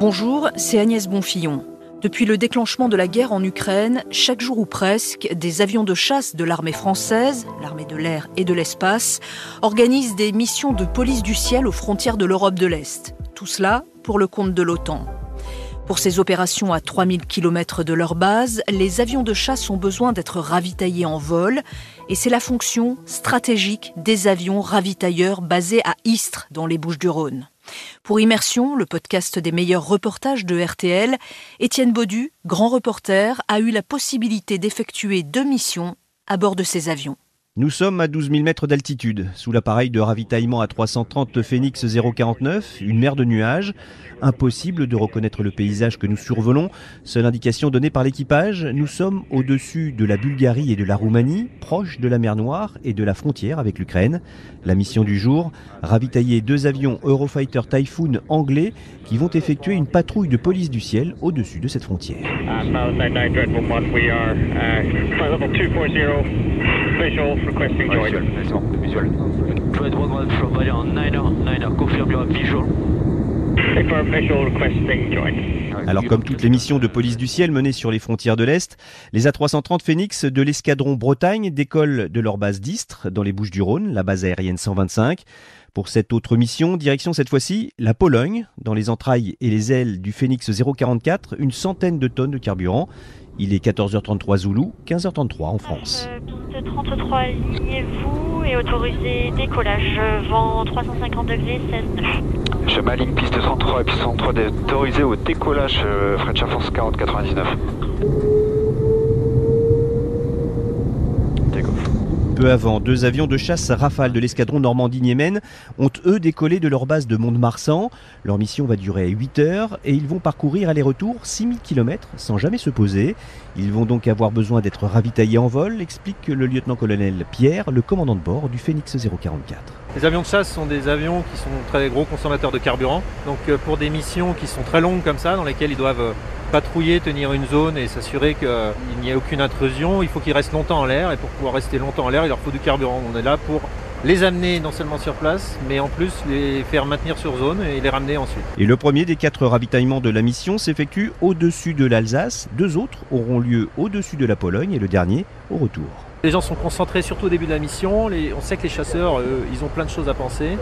Bonjour, c'est Agnès Bonfillon. Depuis le déclenchement de la guerre en Ukraine, chaque jour ou presque, des avions de chasse de l'armée française, l'armée de l'air et de l'espace, organisent des missions de police du ciel aux frontières de l'Europe de l'Est. Tout cela pour le compte de l'OTAN. Pour ces opérations à 3000 km de leur base, les avions de chasse ont besoin d'être ravitaillés en vol et c'est la fonction stratégique des avions ravitailleurs basés à Istres dans les Bouches-du-Rhône. Pour Immersion, le podcast des meilleurs reportages de RTL, Étienne Baudu, grand reporter, a eu la possibilité d'effectuer deux missions à bord de ces avions. Nous sommes à 12 000 mètres d'altitude, sous l'appareil de ravitaillement à 330 Phoenix 049, une mer de nuages. Impossible de reconnaître le paysage que nous survolons. Seule indication donnée par l'équipage, nous sommes au-dessus de la Bulgarie et de la Roumanie, proche de la mer Noire et de la frontière avec l'Ukraine. La mission du jour, ravitailler deux avions Eurofighter Typhoon anglais qui vont effectuer une patrouille de police du ciel au-dessus de cette frontière. Alors comme toutes les missions de police du ciel menées sur les frontières de l'Est, les A330 Phoenix de l'escadron Bretagne décollent de leur base d'Istres dans les Bouches du Rhône, la base aérienne 125. Pour cette autre mission, direction cette fois-ci la Pologne, dans les entrailles et les ailes du Phoenix 044, une centaine de tonnes de carburant. Il est 14h33 Zoulou, 15h33 en France. Piste 33, lignez-vous et autorisez décollage. Vent 350 degrés, 16 nœuds. Je m'aligne piste 33 et piste 33 autorisé au décollage euh, French Air Force 4099. Peu avant, deux avions de chasse Rafale de l'escadron Normandie-Niemen ont eux décollé de leur base de Mont-de-Marsan. Leur mission va durer 8 heures et ils vont parcourir aller-retour 6000 km sans jamais se poser. Ils vont donc avoir besoin d'être ravitaillés en vol, explique le lieutenant-colonel Pierre, le commandant de bord du Phoenix 044. Les avions de chasse sont des avions qui sont très gros consommateurs de carburant. Donc euh, pour des missions qui sont très longues comme ça, dans lesquelles ils doivent euh, patrouiller, tenir une zone et s'assurer qu'il n'y ait aucune intrusion, il faut qu'ils restent longtemps en l'air. Et pour pouvoir rester longtemps en l'air, il leur faut du carburant. On est là pour les amener non seulement sur place, mais en plus les faire maintenir sur zone et les ramener ensuite. Et le premier des quatre ravitaillements de la mission s'effectue au-dessus de l'Alsace. Deux autres auront lieu au-dessus de la Pologne et le dernier au retour. Les gens sont concentrés surtout au début de la mission. on sait que les chasseurs, ils ont plein de choses à penser.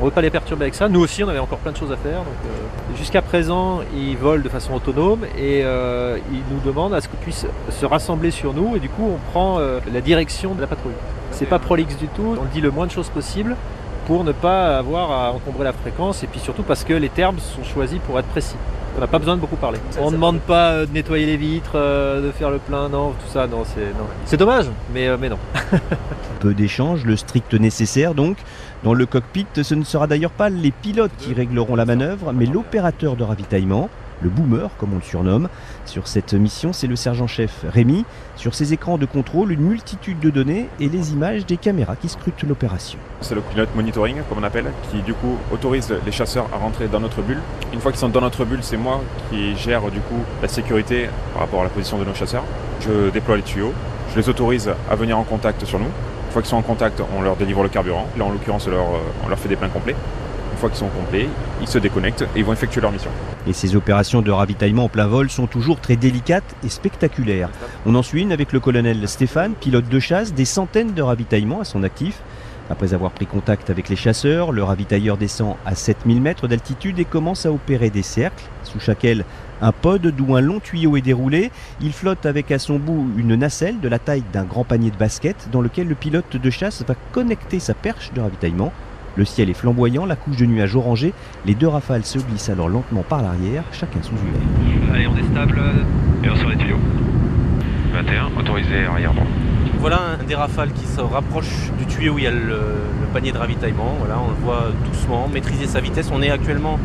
On ne veut pas les perturber avec ça. Nous aussi, on avait encore plein de choses à faire. Euh, jusqu'à présent, ils volent de façon autonome et euh, ils nous demandent à ce qu'on puisse se rassembler sur nous. Et du coup, on prend euh, la direction de la patrouille. C'est pas prolixe du tout. On dit le moins de choses possible pour ne pas avoir à encombrer la fréquence et puis surtout parce que les termes sont choisis pour être précis. On n'a pas besoin de beaucoup parler. On ne demande pas euh, de nettoyer les vitres, euh, de faire le plein, non, tout ça, non, c'est non. C'est dommage, mais, euh, mais non. Peu d'échanges, le strict nécessaire donc. Dans le cockpit, ce ne sera d'ailleurs pas les pilotes qui régleront la manœuvre, mais l'opérateur de ravitaillement le boomer comme on le surnomme. Sur cette mission, c'est le sergent-chef Rémi. Sur ses écrans de contrôle, une multitude de données et les images des caméras qui scrutent l'opération. C'est le pilote monitoring, comme on appelle, qui du coup autorise les chasseurs à rentrer dans notre bulle. Une fois qu'ils sont dans notre bulle, c'est moi qui gère du coup la sécurité par rapport à la position de nos chasseurs. Je déploie les tuyaux, je les autorise à venir en contact sur nous. Une fois qu'ils sont en contact, on leur délivre le carburant. Là, en l'occurrence, on leur, leur fait des pleins complets. Une fois qu'ils sont complets, ils se déconnectent et vont effectuer leur mission. Et ces opérations de ravitaillement en plein vol sont toujours très délicates et spectaculaires. On en suit une avec le colonel Stéphane, pilote de chasse, des centaines de ravitaillements à son actif. Après avoir pris contact avec les chasseurs, le ravitailleur descend à 7000 mètres d'altitude et commence à opérer des cercles, sous chaque aile un pod d'où un long tuyau est déroulé. Il flotte avec à son bout une nacelle de la taille d'un grand panier de basket dans lequel le pilote de chasse va connecter sa perche de ravitaillement le ciel est flamboyant, la couche de nuages orangés. Les deux rafales se glissent alors lentement par l'arrière, chacun sous UV. Allez, on est stable et on sort les tuyaux. 21, autorisé arrière droit. Voilà un des rafales qui se rapproche du tuyau où il y a le, panier de ravitaillement. Voilà, on le voit doucement, maîtriser sa vitesse. On est actuellement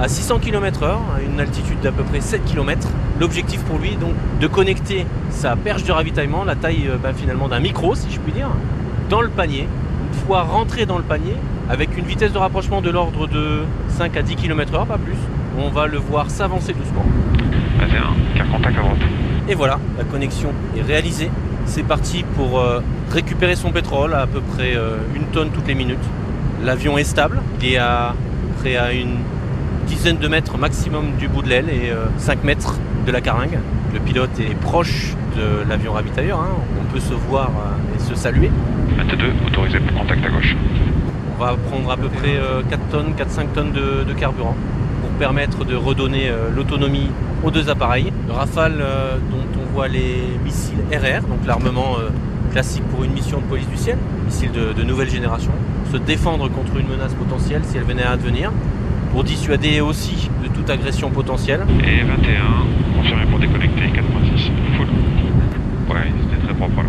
à 600 km/h, à une altitude d'à peu près 7 km. L'objectif pour lui, donc, de connecter sa perche de ravitaillement, la taille euh, bah, finalement d'un micro, si je puis dire, dans le panier. Une fois rentré dans le panier, avec une vitesse de rapprochement de l'ordre de 5 à 10 km/h, pas plus. On va le voir s'avancer doucement. Vas-y, car contact à droite. Et voilà, la connexion est réalisée. C'est parti pour euh, récupérer son pétrole à, à peu près euh, une tonne toutes les minutes. L'avion est stable, il est à, près à une dizaine de mètres maximum du bout de l'aile et 5 mètres de la caringue. Le pilote est proche de l'avion ravitailleur, hein. on peut se voir et se saluer. 22, autorisé pour contact à gauche. On va prendre à peu près 4 tonnes, 4-5 tonnes de, carburant pour permettre de redonner l'autonomie aux deux appareils. Le Rafale dont on voit les missiles RR, donc l'armement classique pour une mission de police du ciel, missile de, nouvelle génération, se défendre contre une menace potentielle si elle venait à advenir, pour dissuader aussi de toute agression potentielle. Et 21, confirmé pour déconnecter 4.6, full. Ouais, c'était très propre là.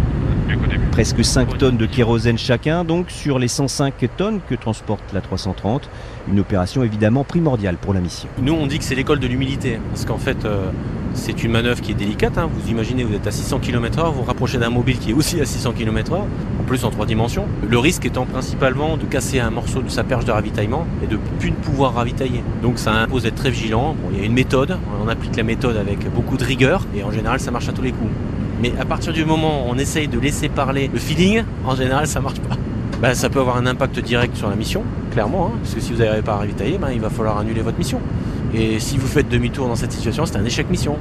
Presque 5 tonnes de kérosène chacun, donc sur les 105 tonnes que transporte la 330. Une opération évidemment primordiale pour la mission. Nous, on dit que c'est l'école de l'humilité, parce qu'en fait, euh, c'est une manœuvre qui est délicate. Hein. Vous imaginez, vous êtes à 600 km/h, vous, vous rapprochez d'un mobile qui est aussi à 600 km/h, en plus en trois dimensions. Le risque étant principalement de casser un morceau de sa perche de ravitaillement et de plus ne pouvoir ravitailler. Donc ça impose d'être très vigilant. il y a une méthode, on applique la méthode avec beaucoup de rigueur et en général ça marche à tous les coups. Mais à partir du moment où on essaye de laisser parler le feeling, en général, ça marche pas. Bah, ça peut avoir un impact direct sur la mission, clairement, hein, parce que si vous n'arrivez pas à ravitailler, bah, il va falloir annuler votre mission. Et si vous faites demi-tour dans cette situation, c'est un échec mission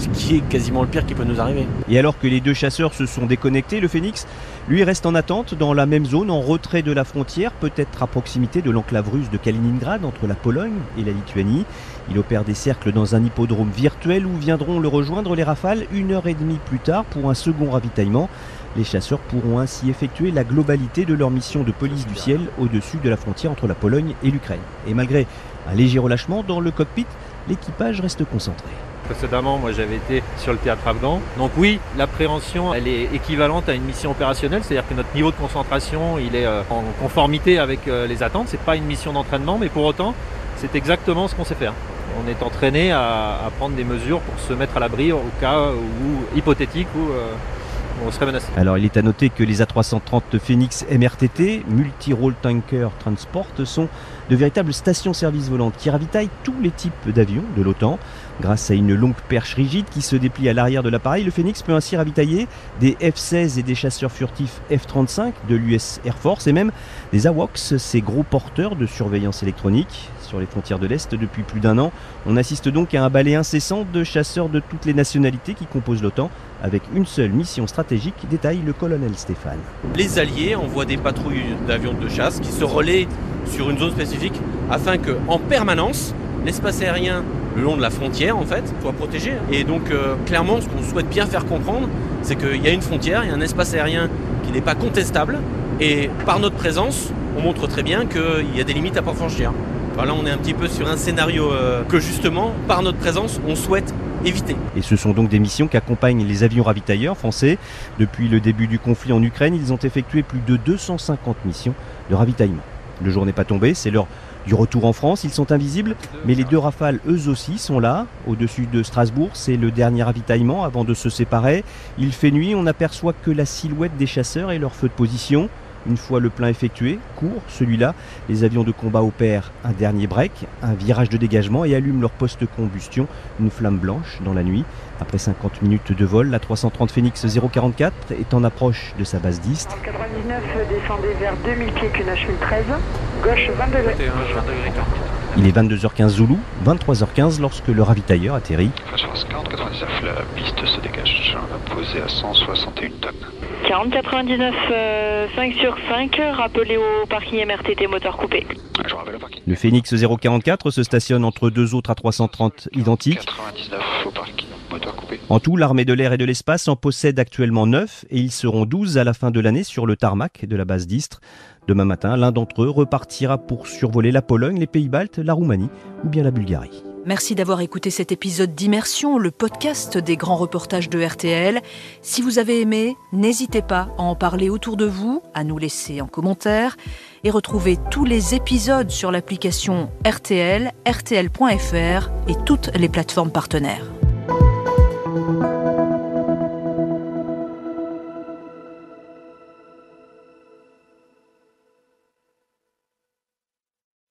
ce qui est quasiment le pire qui peut nous arriver. Et alors que les deux chasseurs se sont déconnectés, le Phoenix, lui, reste en attente dans la même zone, en retrait de la frontière, peut-être à proximité de l'enclave russe de Kaliningrad, entre la Pologne et la Lituanie. Il opère des cercles dans un hippodrome virtuel où viendront le rejoindre les rafales une heure et demie plus tard pour un second ravitaillement. Les chasseurs pourront ainsi effectuer la globalité de leur mission de police du ciel au-dessus de la frontière entre la Pologne et l'Ukraine. Et malgré un léger relâchement dans le cockpit, l'équipage reste concentré. Précédemment, moi j'avais été sur le théâtre afghan. Donc oui, l'appréhension, elle est équivalente à une mission opérationnelle, c'est-à-dire que notre niveau de concentration, il est euh, en conformité avec euh, les attentes. C'est pas une mission d'entraînement, mais pour autant, c'est exactement ce qu'on sait faire. On est entraîné à, prendre des mesures pour se mettre à l'abri au cas où hypothétique où Alors il est à noter que les A330 Phoenix MRTT, Multi-Role Tanker Transport, sont de véritables stations-service volantes qui ravitaillent tous les types d'avions de l'OTAN. Grâce à une longue perche rigide qui se déplie à l'arrière de l'appareil, le Phoenix peut ainsi ravitailler des F-16 et des chasseurs furtifs F-35 de l'US Air Force et même des AWACS, ces gros porteurs de surveillance électronique sur les frontières de l'Est depuis plus d'un an. On assiste donc à un balai incessant de chasseurs de toutes les nationalités qui composent l'OTAN avec une seule mission stratégique, détaille le colonel Stéphane. Les Alliés envoient des patrouilles d'avions de chasse qui se relaient sur une zone spécifique afin que, en permanence, l'espace aérien le long de la frontière en fait soit protégé. Et donc euh, clairement ce qu'on souhaite bien faire comprendre, c'est qu'il y a une frontière, il y a un espace aérien qui n'est pas contestable. Et par notre présence, on montre très bien qu'il y a des limites à pas franchir. Là on est un petit peu sur un scénario euh, que justement, par notre présence, on souhaite éviter. Et ce sont donc des missions qu'accompagnent les avions ravitailleurs français. Depuis le début du conflit en Ukraine, ils ont effectué plus de 250 missions de ravitaillement. Le jour n'est pas tombé, c'est l'heure du retour en France. Ils sont invisibles, mais les deux rafales, eux aussi, sont là, au-dessus de Strasbourg. C'est le dernier ravitaillement avant de se séparer. Il fait nuit, on n'aperçoit que la silhouette des chasseurs et leur feu de position. Une fois le plein effectué, court celui-là, les avions de combat opèrent un dernier break, un virage de dégagement et allument leur post-combustion, une flamme blanche dans la nuit. Après 50 minutes de vol, la 330 Phoenix 044 est en approche de sa base d'Ist. 99, descendez vers 2000 pieds QNH 1013, gauche 22 degrés. Il est 22h15 Zulu, 23h15 lorsque le ravitailleur atterrit. 99, la piste se dégage, posée à 161 tonnes. 40 99 5 sur 5, rappelez au parking MRTT moteur coupé. Le Phoenix 044 se stationne entre deux autres A330 identiques. 99 au parking. En tout, l'armée de l'air et de l'espace en possède actuellement 9 et ils seront 12 à la fin de l'année sur le tarmac de la base d'Istre. Demain matin, l'un d'entre eux repartira pour survoler la Pologne, les Pays-Baltes, la Roumanie ou bien la Bulgarie. Merci d'avoir écouté cet épisode d'Immersion, le podcast des grands reportages de RTL. Si vous avez aimé, n'hésitez pas à en parler autour de vous, à nous laisser en commentaire et retrouvez tous les épisodes sur l'application RTL, RTL.fr et toutes les plateformes partenaires.